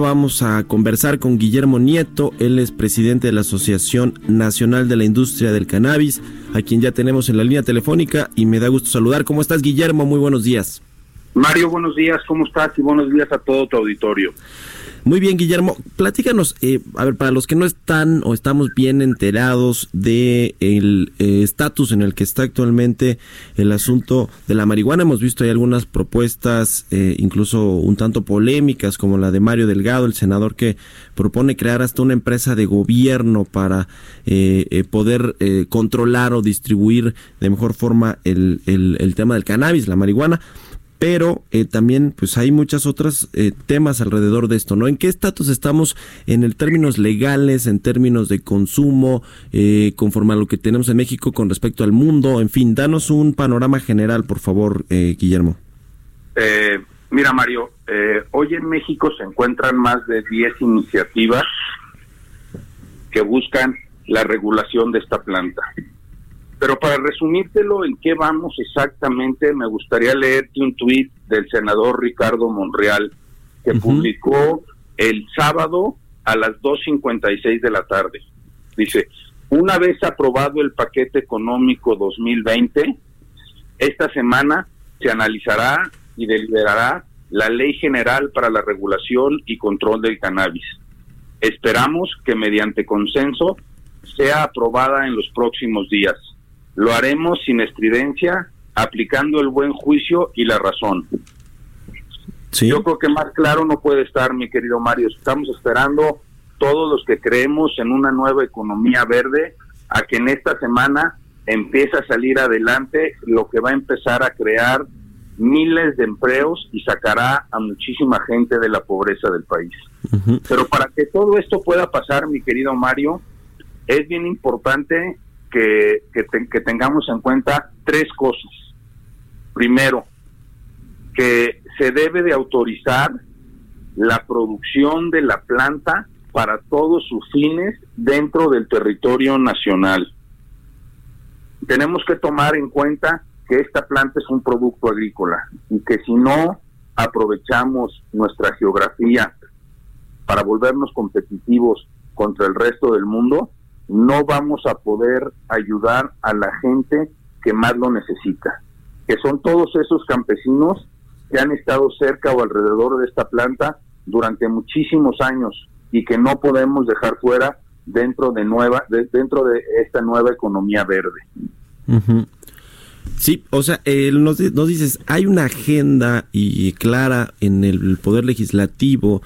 Vamos a conversar con Guillermo Nieto, él es presidente de la Asociación Nacional de la Industria del Cannabis, a quien ya tenemos en la línea telefónica y me da gusto saludar. ¿Cómo estás, Guillermo? Muy buenos días. Mario, buenos días, ¿cómo estás? Y buenos días a todo tu auditorio. Muy bien, Guillermo, platícanos, eh, a ver, para los que no están o estamos bien enterados de eh, estatus en el que está actualmente el asunto de la marihuana, hemos visto hay algunas propuestas, eh, incluso un tanto polémicas, como la de Mario Delgado, el senador que propone crear hasta una empresa de gobierno para poder controlar o distribuir de mejor forma el, el tema del cannabis, la marihuana pero eh, también pues hay muchas otras eh, temas alrededor de esto, ¿no? ¿En qué estatus estamos en el términos legales, en términos de consumo, eh, conforme a lo que tenemos en México con respecto al mundo? En fin, danos un panorama general, por favor, Guillermo. mira, Mario, hoy en México se encuentran más de 10 iniciativas que buscan la regulación de esta planta. Pero para resumírtelo en qué vamos exactamente, me gustaría leerte un tuit del senador Ricardo Monreal que publicó el sábado a las 2.56 de la tarde. Dice, una vez aprobado el paquete económico 2020, esta semana se analizará y deliberará la Ley General para la Regulación y Control del Cannabis. Esperamos que mediante consenso sea aprobada en los próximos días. Lo haremos sin estridencia, aplicando el buen juicio y la razón. Yo creo que más claro no puede estar, mi querido Mario. Estamos esperando todos los que creemos en una nueva economía verde a que en esta semana empiece a salir adelante lo que va a empezar a crear miles de empleos y sacará a muchísima gente de la pobreza del país. Pero para que todo esto pueda pasar, mi querido Mario, es bien importante que, que, tengamos en cuenta tres cosas. Primero, que se debe de autorizar la producción de la planta para todos sus fines dentro del territorio nacional. Tenemos que tomar en cuenta que esta planta es un producto agrícola y que si no aprovechamos nuestra geografía para volvernos competitivos contra el resto del mundo, no vamos a poder ayudar a la gente que más lo necesita, que son todos esos campesinos que han estado cerca o alrededor de esta planta durante muchísimos años y que no podemos dejar fuera dentro de nueva dentro de esta nueva economía verde. Sí, o sea, él nos, nos, dices, hay una agenda y clara en el poder legislativo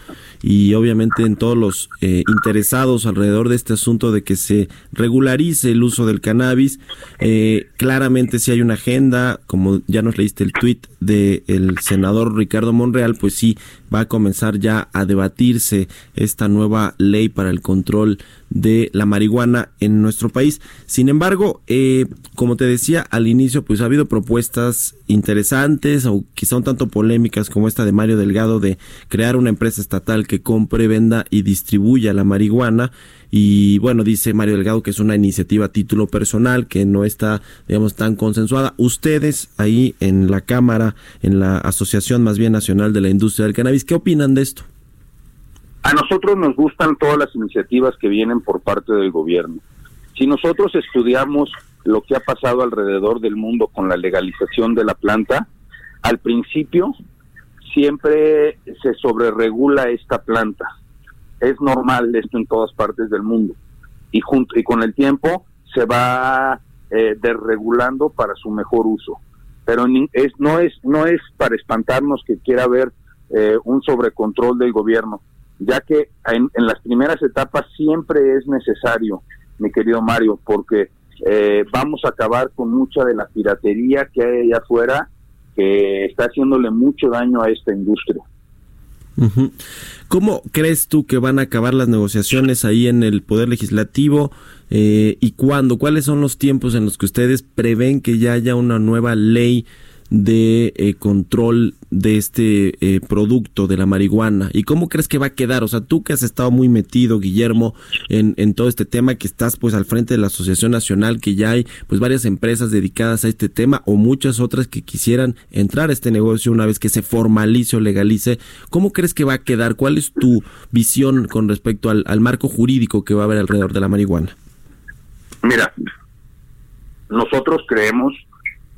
y obviamente en todos los eh, interesados alrededor de este asunto de que se regularice el uso del cannabis. Eh, claramente si hay una agenda, como ya nos leíste el tuit del senador Ricardo Monreal, pues sí, va a comenzar ya a debatirse esta nueva ley para el control de la marihuana en nuestro país. Sin embargo, eh, como te decía al inicio, pues ha habido propuestas interesantes o quizá un tanto polémicas como esta de Mario Delgado de crear una empresa estatal que compre, venda y distribuya la marihuana. Y bueno, dice Mario Delgado que es una iniciativa a título personal, que no está, digamos, tan consensuada. Ustedes ahí en la Cámara, en la Asociación más bien Nacional de la Industria del Cannabis, ¿qué opinan de esto? A nosotros nos gustan todas las iniciativas que vienen por parte del gobierno. Si nosotros estudiamos lo que ha pasado alrededor del mundo con la legalización de la planta, al principio siempre se sobreregula esta planta. Es normal esto en todas partes del mundo. Y, junto, y con el tiempo se va eh, desregulando para su mejor uso. Pero es, no, es, no es para espantarnos que quiera haber eh, un sobrecontrol del gobierno, ya que en, en las primeras etapas siempre es necesario, mi querido Mario, porque eh, vamos a acabar con mucha de la piratería que hay allá afuera que está haciéndole mucho daño a esta industria. ¿Cómo crees tú que van a acabar las negociaciones ahí en el Poder Legislativo eh, y cuándo? ¿Cuáles son los tiempos en los que ustedes prevén que ya haya una nueva ley de eh, control de este eh, producto de la marihuana y cómo crees que va a quedar o sea tú que has estado muy metido Guillermo en, en todo este tema que estás pues al frente de la asociación nacional que ya hay pues varias empresas dedicadas a este tema o muchas otras que quisieran entrar a este negocio una vez que se formalice o legalice cómo crees que va a quedar cuál es tu visión con respecto al, al marco jurídico que va a haber alrededor de la marihuana mira nosotros creemos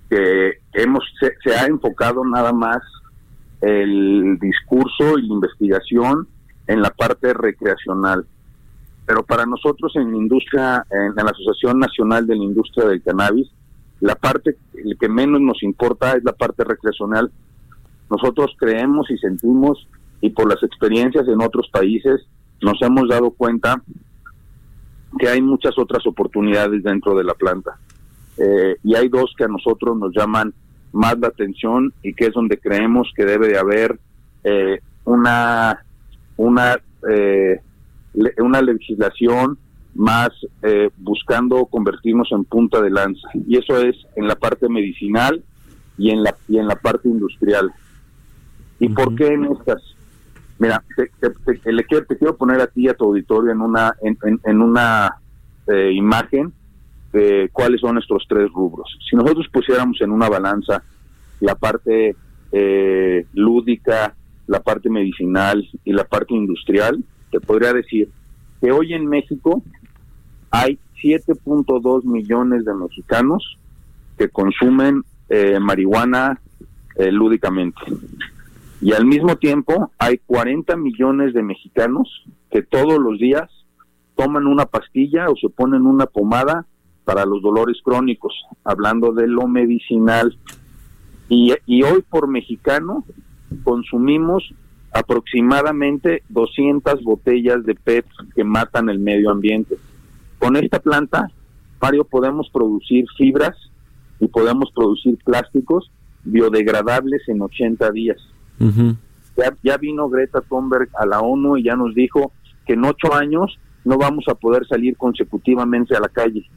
que hemos se, ha enfocado nada más el discurso y la investigación en la parte recreacional. Pero para nosotros en la industria, en, la Asociación Nacional de la Industria del Cannabis, la parte que menos nos importa es la parte recreacional. Nosotros creemos y sentimos, y por las experiencias en otros países, nos hemos dado cuenta que hay muchas otras oportunidades dentro de la planta. Eh, y hay dos que a nosotros nos llaman más la atención y que es donde creemos que debe de haber eh, una una eh, una legislación más buscando convertirnos en punta de lanza. Y eso es en la parte medicinal y en la y en la parte industrial. Y por qué en estas mira te, te, quiero, poner a ti y a tu auditorio en una en, en una imagen cuáles son nuestros tres rubros. Si nosotros pusiéramos en una balanza la parte eh, lúdica, la parte medicinal y la parte industrial, te podría decir que hoy en México hay 7.2 millones de mexicanos que consumen eh, marihuana eh, lúdicamente. Y al mismo tiempo hay 40 millones de mexicanos que todos los días toman una pastilla o se ponen una pomada para los dolores crónicos, hablando de lo medicinal. Y, hoy por mexicano consumimos aproximadamente 200 botellas de PET que matan el medio ambiente. Con esta planta, Mario, podemos producir fibras y podemos producir plásticos biodegradables en 80 días. ya, ya vino Greta Thunberg a la ONU y ya nos dijo que en ocho años no vamos a poder salir consecutivamente a la calle.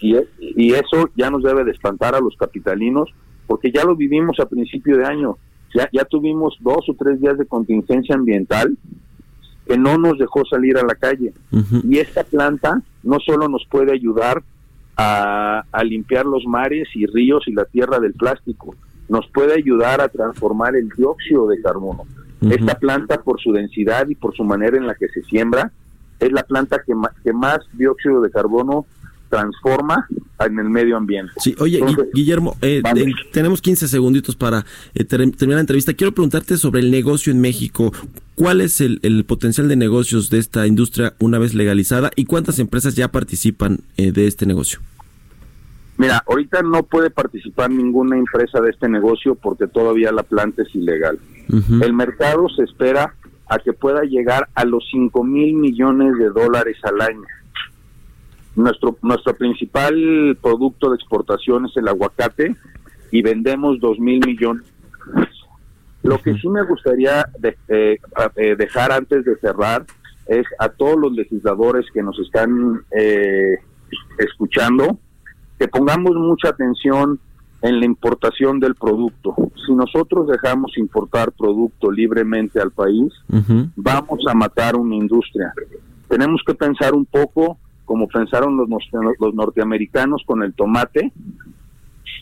Y, eso ya nos debe de espantar a los capitalinos, porque ya lo vivimos a principio de año. Ya, ya tuvimos dos o tres días de contingencia ambiental que no nos dejó salir a la calle. Y esta planta no solo nos puede ayudar a, limpiar los mares y ríos y la tierra del plástico, nos puede ayudar a transformar el dióxido de carbono. Esta planta, por su densidad y por su manera en la que se siembra, es la planta que, que más dióxido de carbono transforma en el medio ambiente. Sí, oye, Guillermo, eh, tenemos 15 segunditos para eh, terminar la entrevista. Quiero preguntarte sobre el negocio en México. ¿Cuál es el, potencial de negocios de esta industria una vez legalizada y cuántas empresas ya participan eh, de este negocio? Mira, ahorita no puede participar ninguna empresa de este negocio porque todavía la planta es ilegal. El mercado se espera a que pueda llegar a los 5 mil millones de dólares al año. Nuestro, nuestro principal producto de exportación es el aguacate y vendemos dos mil millones. Lo que sí me gustaría eh, eh, dejar antes de cerrar es a todos los legisladores que nos están eh, escuchando que pongamos mucha atención en la importación del producto. Si nosotros dejamos importar producto libremente al país, vamos a matar una industria. Tenemos que pensar un poco como pensaron los, los norteamericanos con el tomate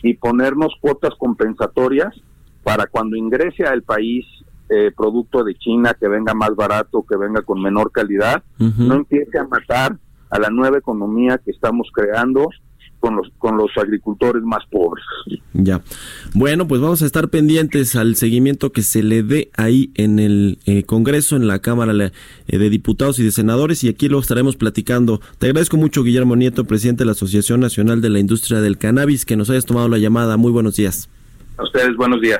y ponernos cuotas compensatorias para cuando ingrese al país eh, producto de China que venga más barato, que venga con menor calidad, no empiece a matar a la nueva economía que estamos creando con los, con los agricultores más pobres. Ya. Bueno, pues vamos a estar pendientes al seguimiento que se le dé ahí en el eh, Congreso, en la Cámara eh, de Diputados y de Senadores, y aquí lo estaremos platicando. Te agradezco mucho, Guillermo Nieto, presidente de la Asociación Nacional de la Industria del Cannabis, que nos hayas tomado la llamada. Muy buenos días. A ustedes, buenos días.